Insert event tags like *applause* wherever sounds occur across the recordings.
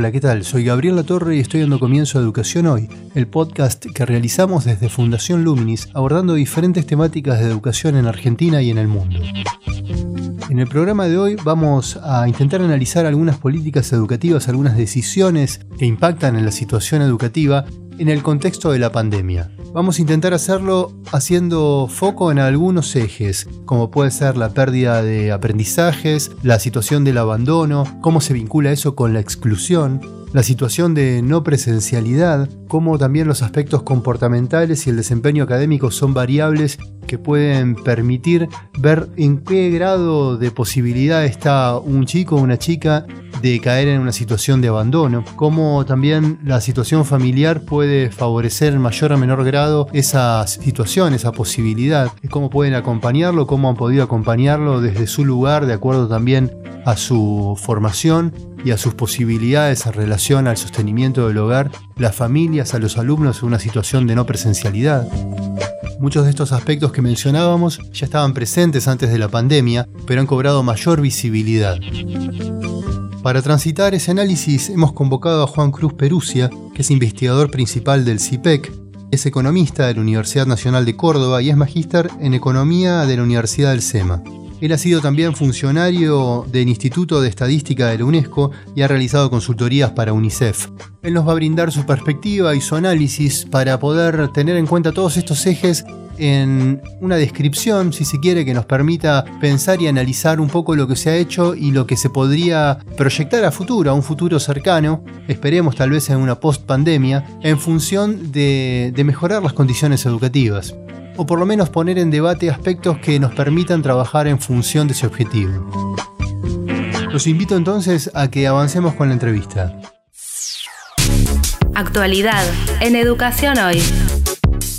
Hola, ¿qué tal? Soy Gabriel Latorre y estoy dando comienzo a Educación Hoy, el podcast que realizamos desde Fundación Luminis abordando diferentes temáticas de educación en Argentina y en el mundo. En el programa de hoy vamos a intentar analizar algunas políticas educativas, algunas decisiones que impactan en la situación educativa en el contexto de la pandemia. Vamos a intentar hacerlo haciendo foco en algunos ejes, como puede ser la pérdida de aprendizajes, la situación del abandono, cómo se vincula eso con la exclusión, la situación de no presencialidad, cómo también los aspectos comportamentales y el desempeño académico son variables que pueden permitir ver en qué grado de posibilidad está un chico o una chica de caer en una situación de abandono, cómo también la situación familiar puede favorecer mayor o menor grado esa situación, esa posibilidad, cómo pueden acompañarlo, cómo han podido acompañarlo desde su lugar, de acuerdo también a su formación y a sus posibilidades en relación al sostenimiento del hogar, las familias, a los alumnos en una situación de no presencialidad. Muchos de estos aspectos que mencionábamos ya estaban presentes antes de la pandemia, pero han cobrado mayor visibilidad. Para transitar ese análisis hemos convocado a Juan Cruz Perusia, que es investigador principal del CIPEC, es economista de la Universidad Nacional de Córdoba y es magíster en economía de la Universidad del SEMA. Él ha sido también funcionario del Instituto de Estadística de la UNESCO y ha realizado consultorías para UNICEF. Él nos va a brindar su perspectiva y su análisis para poder tener en cuenta todos estos ejes en una descripción, si se quiere, que nos permita pensar y analizar un poco lo que se ha hecho y lo que se podría proyectar a futuro, a un futuro cercano, esperemos tal vez en una post-pandemia, en función de, de mejorar las condiciones educativas o por lo menos poner en debate aspectos que nos permitan trabajar en función de ese objetivo. Los invito entonces a que avancemos con la entrevista. Actualidad en Educación Hoy.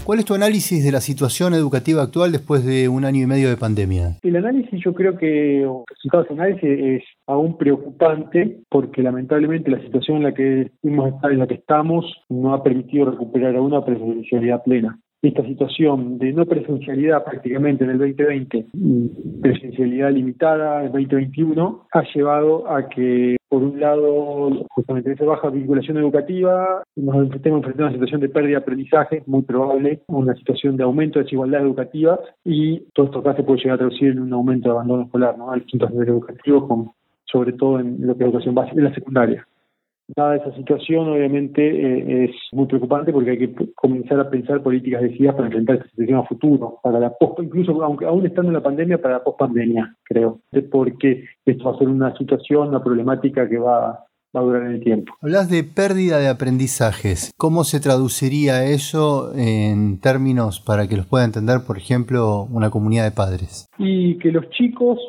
¿Cuál es tu análisis de la situación educativa actual después de un año y medio de pandemia? El análisis yo creo que, el resultado de análisis es aún preocupante porque lamentablemente la situación en la que, en la que estamos no ha permitido recuperar a una presencialidad plena esta situación de no presencialidad prácticamente en el 2020 presencialidad limitada en el 2021 ha llevado a que por un lado justamente esa baja vinculación educativa nos enfrentemos enfrentando a una situación de pérdida de aprendizaje muy probable una situación de aumento de desigualdad educativa y todo esto acá se puede llegar a traducir en un aumento de abandono escolar ¿no? a distintos niveles educativos con, sobre todo en lo que es educación básica en la secundaria Dada esa situación, obviamente, eh, es muy preocupante porque hay que comenzar a pensar políticas decididas para enfrentar esta situación a futuro, para la post, incluso aunque aún estando en la pandemia, para la post-pandemia, creo, porque esto va a ser una situación, una problemática que va, va a durar en el tiempo. Hablas de pérdida de aprendizajes. ¿Cómo se traduciría eso en términos para que los pueda entender, por ejemplo, una comunidad de padres? Y que los chicos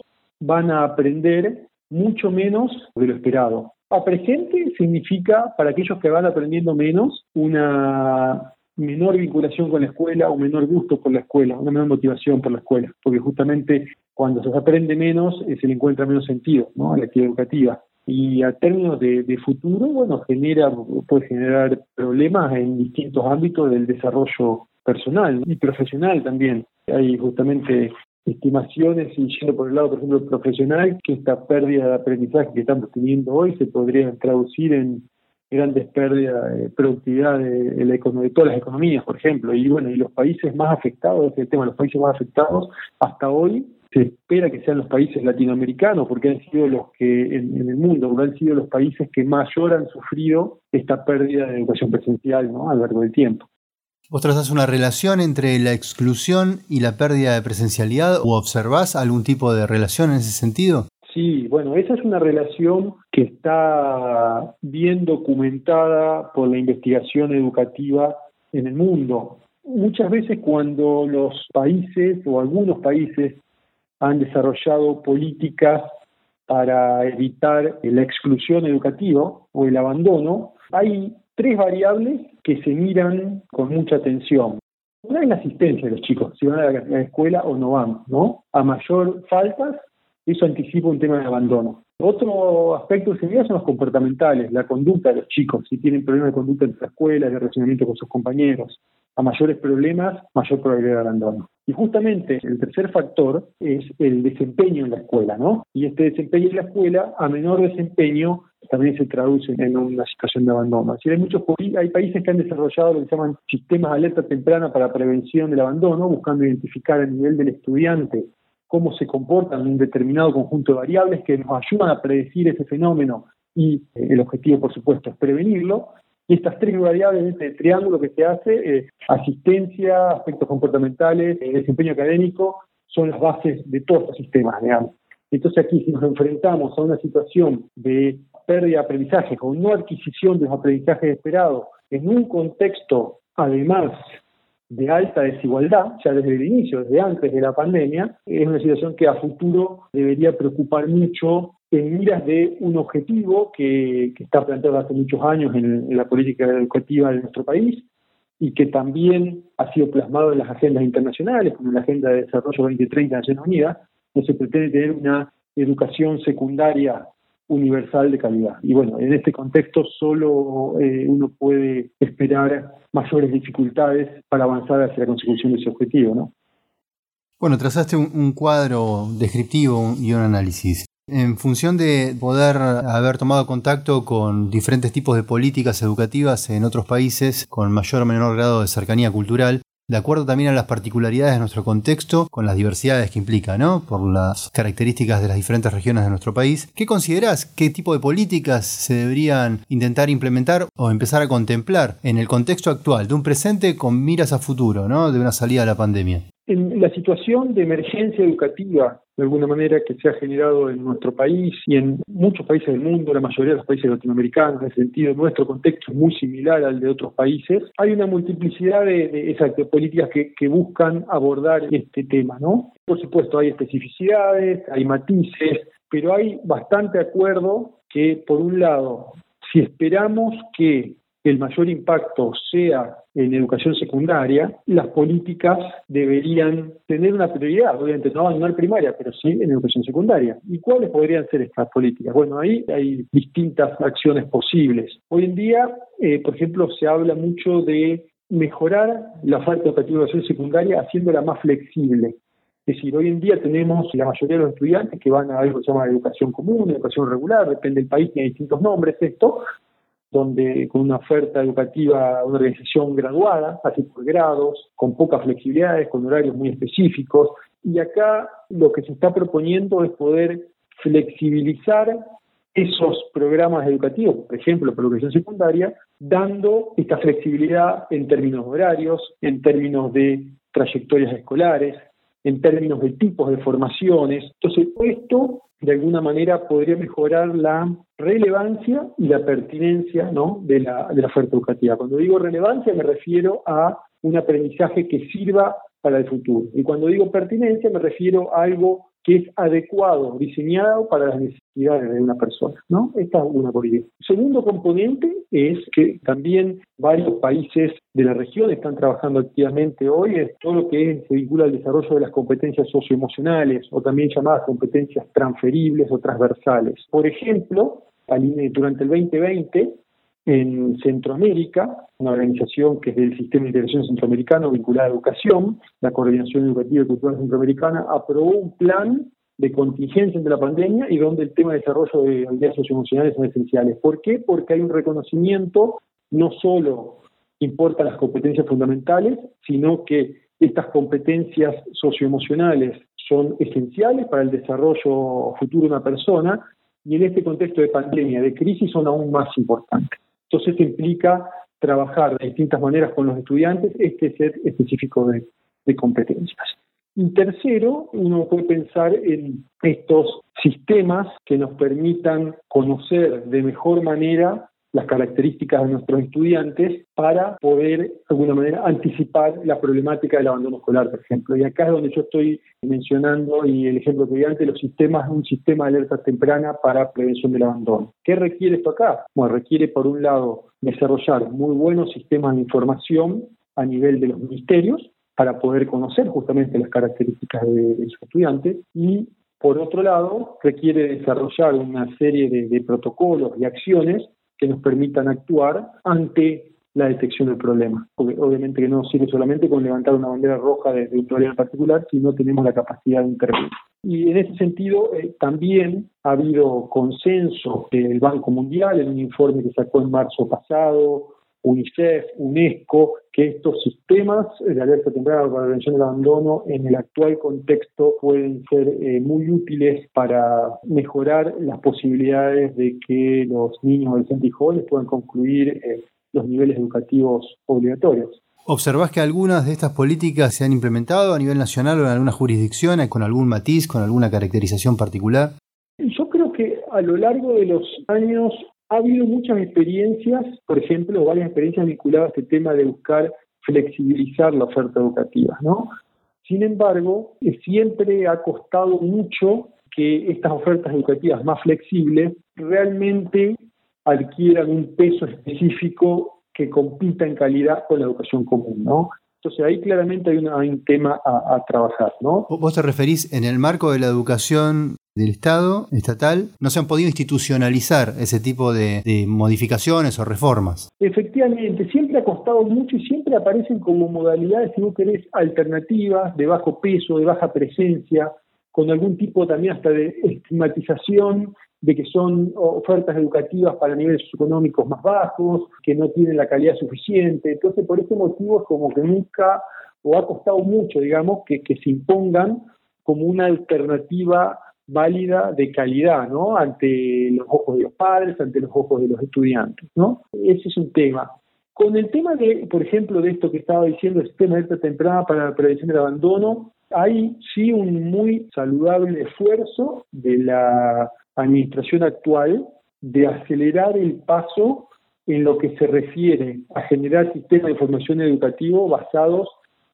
van a aprender mucho menos de lo esperado. A presente significa, para aquellos que van aprendiendo menos, una menor vinculación con la escuela, un menor gusto por la escuela, una menor motivación por la escuela, porque justamente cuando se aprende menos eh, se le encuentra menos sentido a la actividad educativa. Y a términos de, de, futuro, bueno, genera, puede generar problemas en distintos ámbitos del desarrollo personal y profesional también. Hay justamente estimaciones y yendo por el lado, por ejemplo, profesional, que esta pérdida de aprendizaje que estamos teniendo hoy se podría traducir en grandes pérdidas de productividad de, la de todas las economías, por ejemplo. Y bueno, y los países más afectados, el tema, los países más afectados hasta hoy se espera que sean los países latinoamericanos, porque han sido los que en, el mundo, han sido los países que mayor han sufrido esta pérdida de educación presencial ¿no? a lo largo del tiempo. ¿Vos trazás una relación entre la exclusión y la pérdida de presencialidad o observás algún tipo de relación en ese sentido? Sí, bueno, esa es una relación que está bien documentada por la investigación educativa en el mundo. Muchas veces cuando los países o algunos países han desarrollado políticas para evitar la exclusión educativa o el abandono, hay tres variables que se miran con mucha atención. Una es la asistencia de los chicos, si van a la escuela o no van, ¿no? A mayor faltas, eso anticipa un tema de abandono. Otro aspecto mira son los comportamentales, la conducta de los chicos, si tienen problemas de conducta en la escuela, de relacionamiento con sus compañeros. A mayores problemas, mayor probabilidad de abandono. Y justamente el tercer factor es el desempeño en la escuela, ¿no? Y este desempeño en la escuela, a menor desempeño, también se traduce en una situación de abandono. Así hay muchos hay países que han desarrollado lo que se llaman sistemas de alerta temprana para prevención del abandono, buscando identificar a nivel del estudiante cómo se comportan un determinado conjunto de variables que nos ayudan a predecir ese fenómeno y eh, el objetivo, por supuesto, es prevenirlo. Y estas tres variables este triángulo que se hace, eh, asistencia, aspectos comportamentales, eh, desempeño académico, son las bases de todos los sistemas, digamos. Entonces aquí si nos enfrentamos a una situación de pérdida de aprendizaje con no adquisición de los aprendizajes esperados en un contexto además de alta desigualdad, ya desde el inicio, desde antes de la pandemia, es una situación que a futuro debería preocupar mucho en miras de un objetivo que, está planteado hace muchos años en, la política educativa de nuestro país y que también ha sido plasmado en las agendas internacionales, como en la Agenda de Desarrollo 2030 de Naciones Unidas, no se pretende tener una educación secundaria universal de calidad. Y bueno, en este contexto solo eh, uno puede esperar mayores dificultades para avanzar hacia la consecución de ese objetivo, ¿no? Bueno, trazaste un cuadro descriptivo y un análisis. En función de poder haber tomado contacto con diferentes tipos de políticas educativas en otros países con mayor o menor grado de cercanía cultural, de acuerdo también a las particularidades de nuestro contexto, con las diversidades que implica, ¿no? Por las características de las diferentes regiones de nuestro país. ¿Qué considerás? ¿Qué tipo de políticas se deberían intentar implementar o empezar a contemplar en el contexto actual de un presente con miras a futuro, ¿no? De una salida de la pandemia. En la situación de emergencia educativa, de alguna manera, que se ha generado en nuestro país y en muchos países del mundo, la mayoría de los países latinoamericanos, en el sentido, nuestro contexto es muy similar al de otros países, hay una multiplicidad de, políticas que, que, buscan abordar este tema, ¿no? Por supuesto, hay especificidades, hay matices, pero hay bastante acuerdo que, por un lado, si esperamos que el mayor impacto sea en educación secundaria, las políticas deberían tener una prioridad, obviamente no abandonar primaria, pero sí en educación secundaria. ¿Y cuáles podrían ser estas políticas? Bueno, ahí hay distintas acciones posibles. Hoy en día, eh, por ejemplo, se habla mucho de mejorar la oferta educativa de educación secundaria haciéndola más flexible. Es decir, hoy en día tenemos la mayoría de los estudiantes que van a algo que se llama educación común, educación regular, depende del país, tiene distintos nombres esto, donde con una oferta educativa, una organización graduada, así por grados, con pocas flexibilidades, con horarios muy específicos. Y acá lo que se está proponiendo es poder flexibilizar esos programas educativos, por ejemplo, para educación secundaria, dando esta flexibilidad en términos horarios, en términos de trayectorias escolares, en términos de tipos de formaciones. Entonces, esto de alguna manera podría mejorar la relevancia y la pertinencia ¿no? de, la, de la oferta educativa. Cuando digo relevancia me refiero a un aprendizaje que sirva para el futuro. Y cuando digo pertinencia me refiero a algo que es adecuado, diseñado para las necesidades de una persona. ¿no? Esta es una política. Segundo componente es que también varios países de la región están trabajando activamente hoy en todo lo que se vincula al desarrollo de las competencias socioemocionales o también llamadas competencias transferibles o transversales. Por ejemplo, durante el 2020 en Centroamérica, una organización que es del Sistema de Integración Centroamericano vinculada a educación, la Coordinación Educativa y Cultural Centroamericana, aprobó un plan de contingencia ante la pandemia y donde el tema de desarrollo de habilidades socioemocionales son esenciales. ¿Por qué? Porque hay un reconocimiento, no solo importa las competencias fundamentales, sino que estas competencias socioemocionales son esenciales para el desarrollo futuro de una persona y en este contexto de pandemia, de crisis, son aún más importantes. Entonces implica trabajar de distintas maneras con los estudiantes este set específico de, competencias. Y tercero, uno puede pensar en estos sistemas que nos permitan conocer de mejor manera las características de nuestros estudiantes para poder, de alguna manera, anticipar la problemática del abandono escolar, por ejemplo. Y acá es donde yo estoy mencionando, y el ejemplo que di antes, los sistemas, un sistema de alerta temprana para prevención del abandono. ¿Qué requiere esto acá? Bueno, requiere, por un lado, desarrollar muy buenos sistemas de información a nivel de los ministerios para poder conocer justamente las características de, de sus estudiantes y por otro lado, requiere desarrollar una serie de, protocolos y acciones que nos permitan actuar ante la detección del problema. Porque obviamente que no sirve solamente con levantar una bandera roja de, un problema particular, si no tenemos la capacidad de intervenir. Y en ese sentido, eh, también ha habido consenso del Banco Mundial en un informe que sacó en marzo pasado, UNICEF, UNESCO, que estos sistemas de alerta temprana para la prevención del abandono en el actual contexto pueden ser eh, muy útiles para mejorar las posibilidades de que los niños, adolescentes y jóvenes puedan concluir eh, los niveles educativos obligatorios. ¿Observás que algunas de estas políticas se han implementado a nivel nacional o en alguna jurisdicción con algún matiz, con alguna caracterización particular? Yo creo que a lo largo de los años ha habido muchas experiencias, por ejemplo, varias experiencias vinculadas a este tema de buscar flexibilizar la oferta educativa, ¿no? Sin embargo, siempre ha costado mucho que estas ofertas educativas más flexibles realmente adquieran un peso específico que compita en calidad con la educación común, ¿no? Entonces ahí claramente hay, un tema a, a, trabajar, ¿no? Vos te referís en el marco de la educación del Estado estatal no se han podido institucionalizar ese tipo de, modificaciones o reformas. Efectivamente, siempre ha costado mucho y siempre aparecen como modalidades, si vos querés, alternativas, de bajo peso, de baja presencia, con algún tipo también hasta de estigmatización de que son ofertas educativas para niveles económicos más bajos, que no tienen la calidad suficiente. Entonces, por ese motivo es como que nunca, o ha costado mucho, digamos, que, que se impongan como una alternativa válida de calidad, ¿no? Ante los ojos de los padres, ante los ojos de los estudiantes, ¿no? Ese es un tema. Con el tema de, por ejemplo, de esto que estaba diciendo, el sistema de alta temprana para la prevención del abandono, hay sí un muy saludable esfuerzo de la administración actual de acelerar el paso en lo que se refiere a generar sistemas de formación educativo basados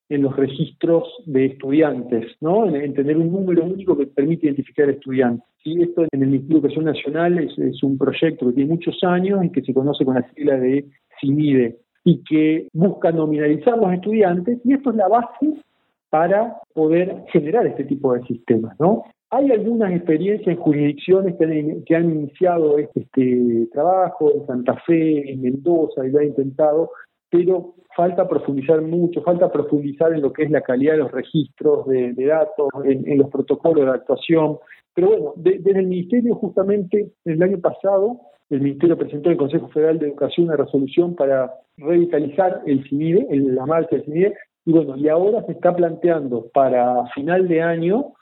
en los registros de estudiantes, ¿no? En, tener un número único que permite identificar estudiantes. ¿sí? Esto en el Instituto de Educación Nacional es, un proyecto que tiene muchos años y que se conoce con la sigla de CIMIDE y que busca nominalizar los estudiantes y esto es la base para poder generar este tipo de sistemas, ¿no? Hay algunas experiencias en jurisdicciones que han, que han iniciado este, este, trabajo, en Santa Fe, en Mendoza, y lo han intentado, pero falta profundizar mucho, falta profundizar en lo que es la calidad de los registros de, datos, en, los protocolos de actuación. Pero bueno, desde el Ministerio justamente el año pasado, el Ministerio presentó al Consejo Federal de Educación una resolución para revitalizar el CINIDE, la marcha del CINIDE, y bueno, y ahora se está planteando para final de año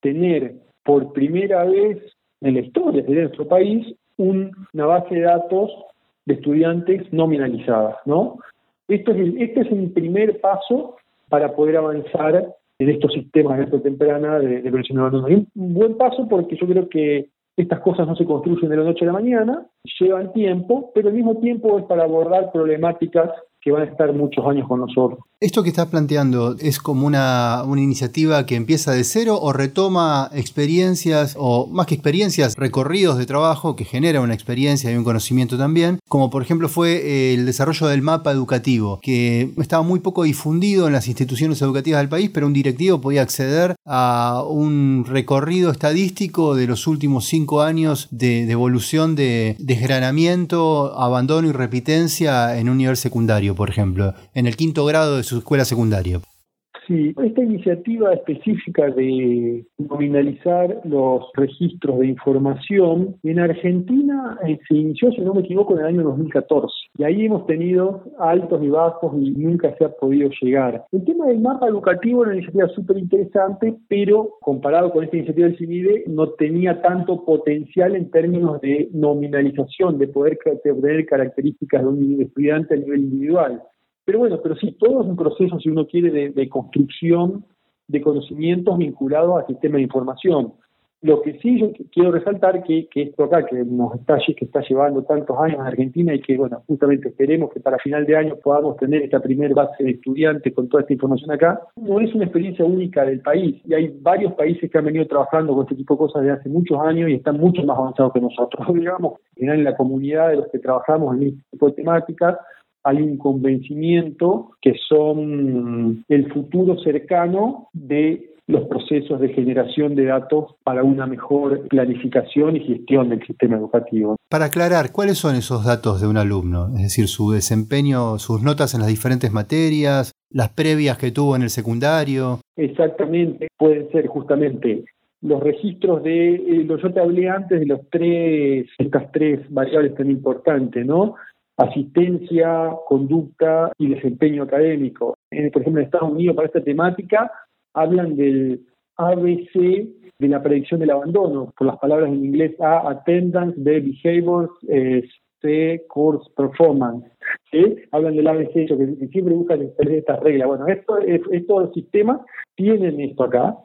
tener por primera vez en la historia de nuestro país una base de datos de estudiantes nominalizadas, ¿no? Esto es el, este es el primer paso para poder avanzar en estos sistemas de alta temprana de, de prevención de abandono. un buen paso porque yo creo que estas cosas no se construyen de la noche a la mañana, llevan tiempo, pero al mismo tiempo es para abordar problemáticas que van a estar muchos años con nosotros. ¿Esto que estás planteando es como una, una, iniciativa que empieza de cero o retoma experiencias, o más que experiencias, recorridos de trabajo que genera una experiencia y un conocimiento también? Como por ejemplo fue el desarrollo del mapa educativo, que estaba muy poco difundido en las instituciones educativas del país, pero un directivo podía acceder a un recorrido estadístico de los últimos cinco años de, de evolución de desgranamiento, abandono y repitencia en un nivel secundario, por ejemplo, en el quinto grado de su escuela secundaria. Sí, esta iniciativa específica de nominalizar los registros de información en Argentina eh, se inició, si no me equivoco, en el año 2014. Y ahí hemos tenido altos y bajos y nunca se ha podido llegar. El tema del mapa educativo era una iniciativa súper interesante, pero comparado con esta iniciativa del CINIDE, no tenía tanto potencial en términos de nominalización, de poder obtener características de un estudiante a nivel individual. Pero bueno, pero sí, todo es un proceso, si uno quiere, de, construcción de conocimientos vinculados al sistema de información. Lo que sí yo quiero resaltar que, que esto acá que nos está que está llevando tantos años en Argentina y que bueno justamente esperemos que para final de año podamos tener esta primera base de estudiantes con toda esta información acá no es una experiencia única del país y hay varios países que han venido trabajando con este tipo de cosas desde hace muchos años y están mucho más avanzados que nosotros *laughs* digamos en la comunidad de los que trabajamos en este tipo de temáticas hay un convencimiento que son el futuro cercano de los procesos de generación de datos para una mejor planificación y gestión del sistema educativo. Para aclarar, ¿cuáles son esos datos de un alumno? Es decir, su desempeño, sus notas en las diferentes materias, las previas que tuvo en el secundario. Exactamente, pueden ser justamente los registros de, eh, yo te hablé antes de los tres, estas tres variables tan importantes, ¿no? Asistencia, conducta y desempeño académico. por ejemplo, en Estados Unidos para esta temática hablan del ABC de la predicción del abandono, por las palabras en inglés A, attendance, B, behaviors, eh, C, course performance. Hablan del ABC, que, siempre buscan estas reglas. Bueno, esto, estos sistemas tienen esto acá.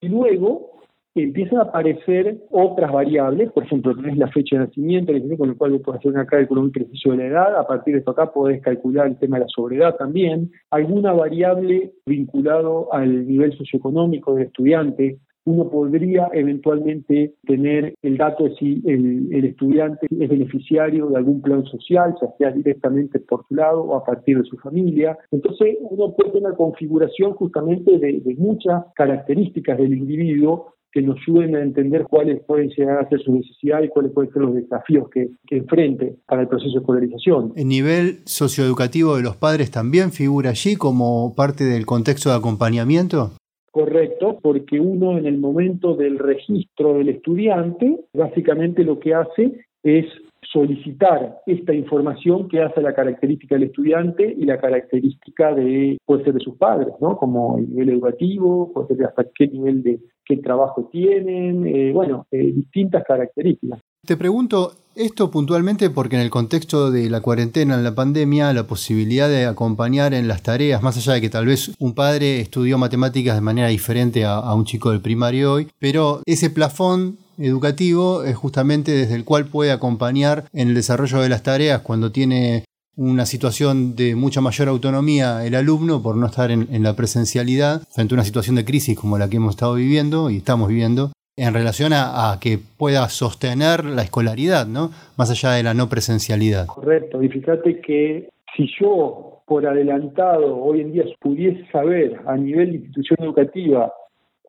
Y luego empiezan a aparecer otras variables, por ejemplo, tenés la fecha de nacimiento, con lo cual puedes hacer un cálculo muy preciso de la edad, a partir de esto acá podés calcular el tema de la sobredad también, alguna variable vinculado al nivel socioeconómico del estudiante, uno podría eventualmente tener el dato de si el, estudiante es beneficiario de algún plan social, ya sea directamente por su lado o a partir de su familia. Entonces uno puede tener una configuración justamente de muchas características del individuo que nos ayuden a entender cuáles pueden llegar a ser sus necesidades y cuáles pueden ser los desafíos que, que enfrente para el proceso de escolarización. ¿El nivel socioeducativo de los padres también figura allí como parte del contexto de acompañamiento? Correcto, porque uno en el momento del registro del estudiante, básicamente lo que hace es solicitar esta información que hace la característica del estudiante y la característica de, puede ser de sus padres, ¿no? Como el nivel educativo, puede ser hasta qué nivel de qué trabajo tienen, eh, bueno, eh, distintas características. Te pregunto esto puntualmente porque en el contexto de la cuarentena, en la pandemia, la posibilidad de acompañar en las tareas, más allá de que tal vez un padre estudió matemáticas de manera diferente a, a un chico del primario hoy, pero ese plafón educativo es justamente desde el cual puede acompañar en el desarrollo de las tareas cuando tiene una situación de mucha mayor autonomía el alumno por no estar en, la presencialidad frente a una situación de crisis como la que hemos estado viviendo y estamos viviendo en relación a, que pueda sostener la escolaridad, ¿no? Más allá de la no presencialidad. Correcto, y fíjate que si yo por adelantado hoy en día pudiese saber a nivel de institución educativa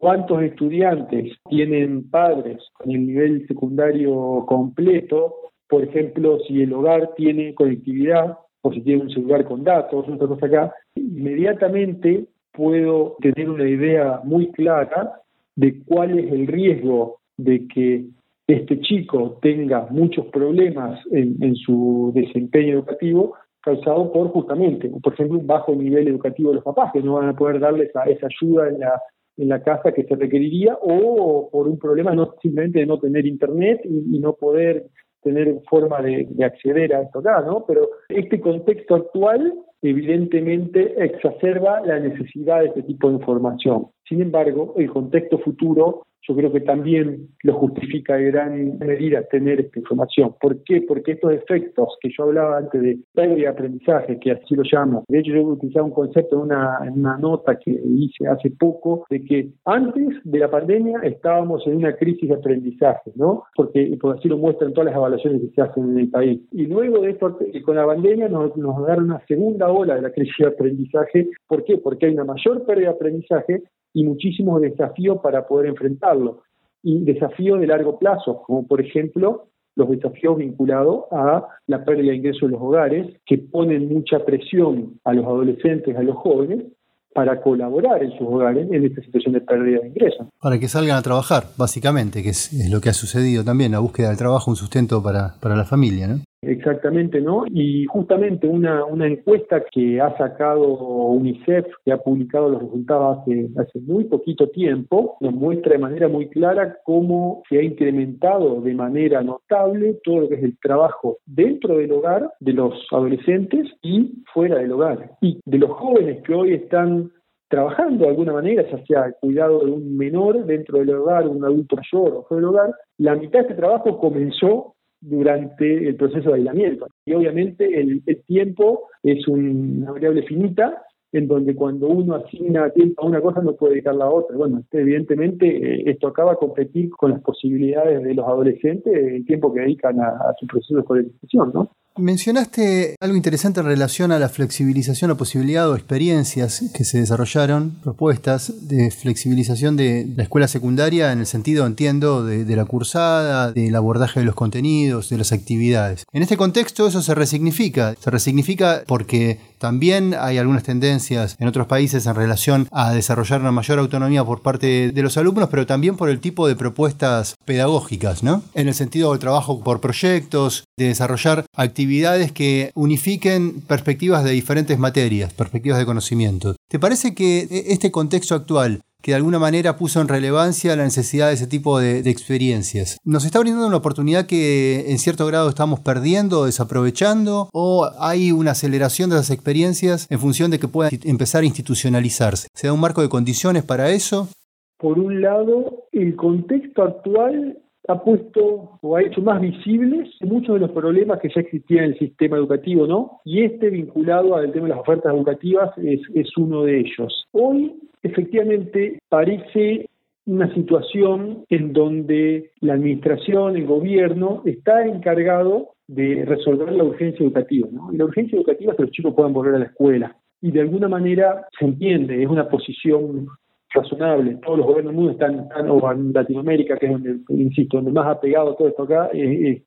cuántos estudiantes tienen padres con el nivel secundario completo, por ejemplo, si el hogar tiene conectividad o si tiene un celular con datos, otra cosa acá, inmediatamente puedo tener una idea muy clara de cuál es el riesgo de que este chico tenga muchos problemas en, en su desempeño educativo causado por justamente, por ejemplo, un bajo nivel educativo de los papás, que no van a poder darles esa ayuda en la en la casa que se requeriría o por un problema no simplemente de no tener internet y, no poder tener forma de, de, acceder a esto acá, ¿no? Pero este contexto actual evidentemente exacerba la necesidad de este tipo de información. Sin embargo, el contexto futuro yo creo que también lo justifica de gran medida tener esta información. ¿Por qué? Porque estos efectos que yo hablaba antes de pérdida de aprendizaje, que así lo llamo, de hecho yo utilizado un concepto en una, en nota que hice hace poco, de que antes de la pandemia estábamos en una crisis de aprendizaje, ¿no? Porque por así lo muestran todas las evaluaciones que se hacen en el país. Y luego de esto, con la pandemia nos, nos una segunda ola de la crisis de aprendizaje. ¿Por qué? Porque hay una mayor pérdida de aprendizaje y muchísimos desafíos para poder enfrentarlo. Y desafíos de largo plazo, como por ejemplo los desafíos vinculados a la pérdida de ingresos en los hogares, que ponen mucha presión a los adolescentes, a los jóvenes, para colaborar en sus hogares en esta situación de pérdida de ingresos. Para que salgan a trabajar, básicamente, que es, lo que ha sucedido también, la búsqueda del trabajo, un sustento para, para la familia, ¿no? Exactamente, ¿no? Y justamente una, encuesta que ha sacado UNICEF, que ha publicado los resultados hace, hace muy poquito tiempo, nos muestra de manera muy clara cómo se ha incrementado de manera notable todo lo que es el trabajo dentro del hogar de los adolescentes y fuera del hogar. Y de los jóvenes que hoy están trabajando de alguna manera, ya sea el cuidado de un menor dentro del hogar, un adulto mayor o fuera del hogar, la mitad de este trabajo comenzó durante el proceso de aislamiento. Y obviamente el, tiempo es una variable finita en donde cuando uno asigna tiempo a una cosa no puede dedicar a otra. Bueno, evidentemente eh, esto acaba a competir con las posibilidades de los adolescentes, el tiempo que dedican a, a su proceso de escolarización, ¿no? Mencionaste algo interesante en relación a la flexibilización o posibilidad o experiencias que se desarrollaron, propuestas de flexibilización de la escuela secundaria en el sentido, entiendo, de, la cursada, del abordaje de los contenidos, de las actividades. En este contexto eso se resignifica, se resignifica porque también hay algunas tendencias en otros países en relación a desarrollar una mayor autonomía por parte de los alumnos, pero también por el tipo de propuestas pedagógicas, ¿no? En el sentido del trabajo por proyectos, de desarrollar actividades que unifiquen perspectivas de diferentes materias, perspectivas de conocimiento. ¿Te parece que e, este contexto actual que de alguna manera puso en relevancia la necesidad de ese tipo de, experiencias. ¿Nos está brindando una oportunidad que en cierto grado estamos perdiendo desaprovechando? ¿O hay una aceleración de las experiencias en función de que puedan empezar a institucionalizarse? ¿Se da un marco de condiciones para eso? Por un lado, el contexto actual ha puesto o ha hecho más visibles muchos de los problemas que ya existían en el sistema educativo, ¿no? Y este vinculado al tema de las ofertas educativas es, uno de ellos. Hoy, efectivamente, parece una situación en donde la administración, el gobierno, está encargado de resolver la urgencia educativa, ¿no? Y la urgencia educativa es que los chicos puedan volver a la escuela. Y de alguna manera se entiende, es una posición razonable. Todos los gobiernos del mundo están, o en Latinoamérica, que es donde, insisto, donde más ha pegado todo esto acá,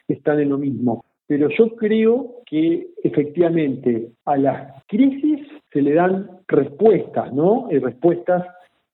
están en lo mismo. Pero yo creo que efectivamente a las crisis se le dan respuestas, ¿no? Y respuestas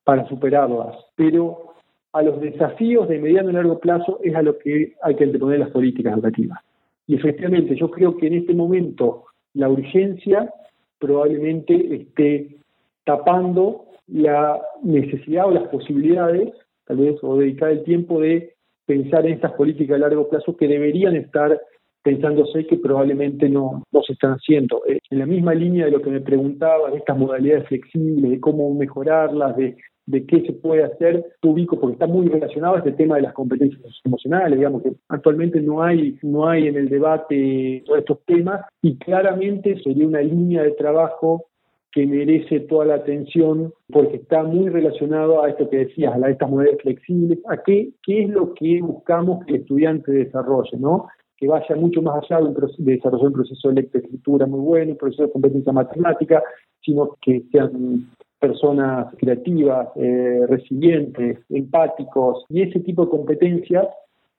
para superarlas. Pero a los desafíos de mediano y largo plazo es a lo que hay que anteponer las políticas educativas. Y efectivamente, yo creo que en este momento la urgencia probablemente esté tapando la necesidad o las posibilidades, tal vez, o dedicar el tiempo de pensar en estas políticas a largo plazo que deberían estar pensándose que probablemente no, no se están haciendo. Eh, en la misma línea de lo que me preguntaba, de estas modalidades flexibles, de cómo mejorarlas, de, de qué se puede hacer, ubico, porque está muy relacionado a este tema de las competencias emocionales, digamos que actualmente no hay, no hay en el debate todos estos temas y claramente sería una línea de trabajo que merece toda la atención porque está muy relacionado a esto que decías, a estas modalidades flexibles, a qué, qué es lo que buscamos que el estudiante desarrolle, ¿no? que vaya mucho más allá de, desarrollar un proceso de lectoescritura muy bueno, un proceso de competencia matemática, sino que sean personas creativas, eh, resilientes, empáticos, y ese tipo de competencias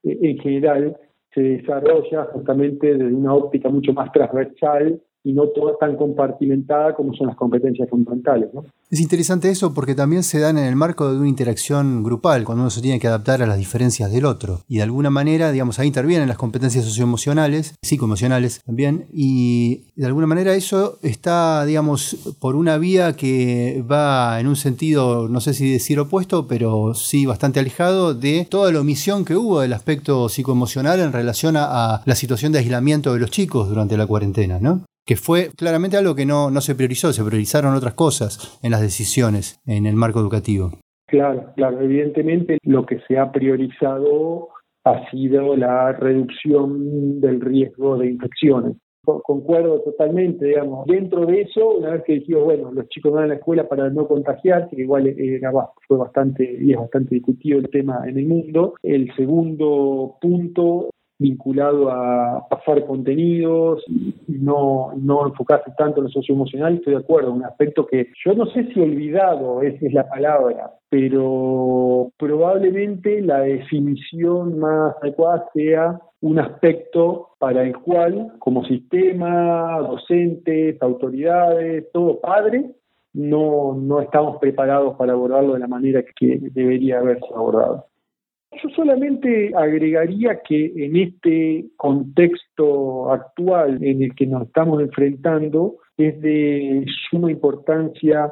eh, en general se desarrolla justamente desde una óptica mucho más transversal y no toda tan compartimentada como son las competencias fundamentales. Es interesante eso porque también se dan en el marco de una interacción grupal, cuando uno se tiene que adaptar a las diferencias del otro. Y de alguna manera, digamos, ahí intervienen las competencias socioemocionales, psicoemocionales también, y de alguna manera eso está, digamos, por una vía que va en un sentido, no sé si decir opuesto, pero sí bastante alejado de toda la omisión que hubo del aspecto psicoemocional en relación a la situación de aislamiento de los chicos durante la cuarentena, ¿no? Que fue claramente algo que no, no se priorizó, se priorizaron otras cosas en las decisiones en el marco educativo. Claro, claro, evidentemente lo que se ha priorizado ha sido la reducción del riesgo de infecciones. Concuerdo totalmente, digamos. Dentro de eso, una vez que dijimos, bueno, los chicos van a la escuela para no contagiarse, que igual era, fue bastante y es bastante discutido el tema en el mundo. El segundo punto vinculado a pasar contenidos y no, no enfocarse tanto en lo socioemocional, estoy de acuerdo, un aspecto que yo no sé si olvidado es, es la palabra, pero probablemente la definición más adecuada sea un aspecto para el cual, como sistema, docentes, autoridades, todo padre, no, no estamos preparados para abordarlo de la manera que debería haberse abordado. Yo solamente agregaría que en este contexto actual en el que nos estamos enfrentando es de suma importancia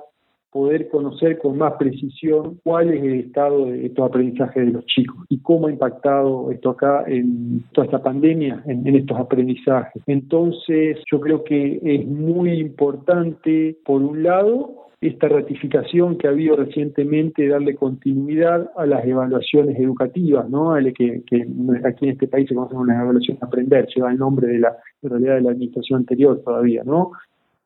poder conocer con más precisión cuál es el estado de estos aprendizajes de los chicos y cómo ha impactado esto acá en toda esta pandemia en, estos aprendizajes. Entonces, yo creo que es muy importante, por un lado, esta ratificación que ha habido recientemente, darle continuidad a las evaluaciones educativas, ¿no? que, que aquí en este país se conocen una evaluación aprender, lleva el nombre de la realidad de la administración anterior todavía, ¿no?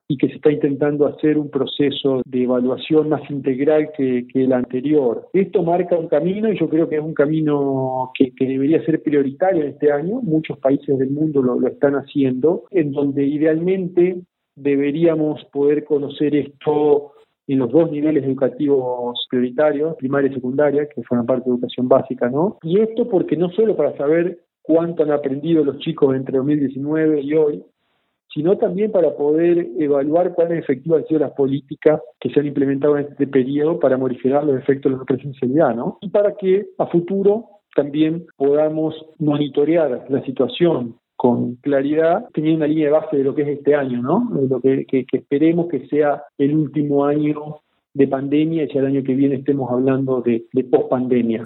Y que se está intentando hacer un proceso de evaluación más integral que, el anterior. Esto marca un camino y yo creo que es un camino que, debería ser prioritario este año. Muchos países del mundo lo, lo están haciendo, en donde idealmente deberíamos poder conocer esto en los dos niveles educativos prioritarios, primaria y secundaria, que forman parte de educación básica, ¿no? Y esto porque no solo para saber cuánto han aprendido los chicos entre 2019 y hoy, sino también para poder evaluar cuáles efectivas han sido las políticas que se han implementado en este periodo para modificar los efectos de la presencialidad, ¿no? Y para que a futuro también podamos monitorear la situación con claridad, teniendo una línea de base de lo que es este año, ¿no? De lo que, que esperemos que sea el último año de pandemia y el año que viene estemos hablando de, de post-pandemia.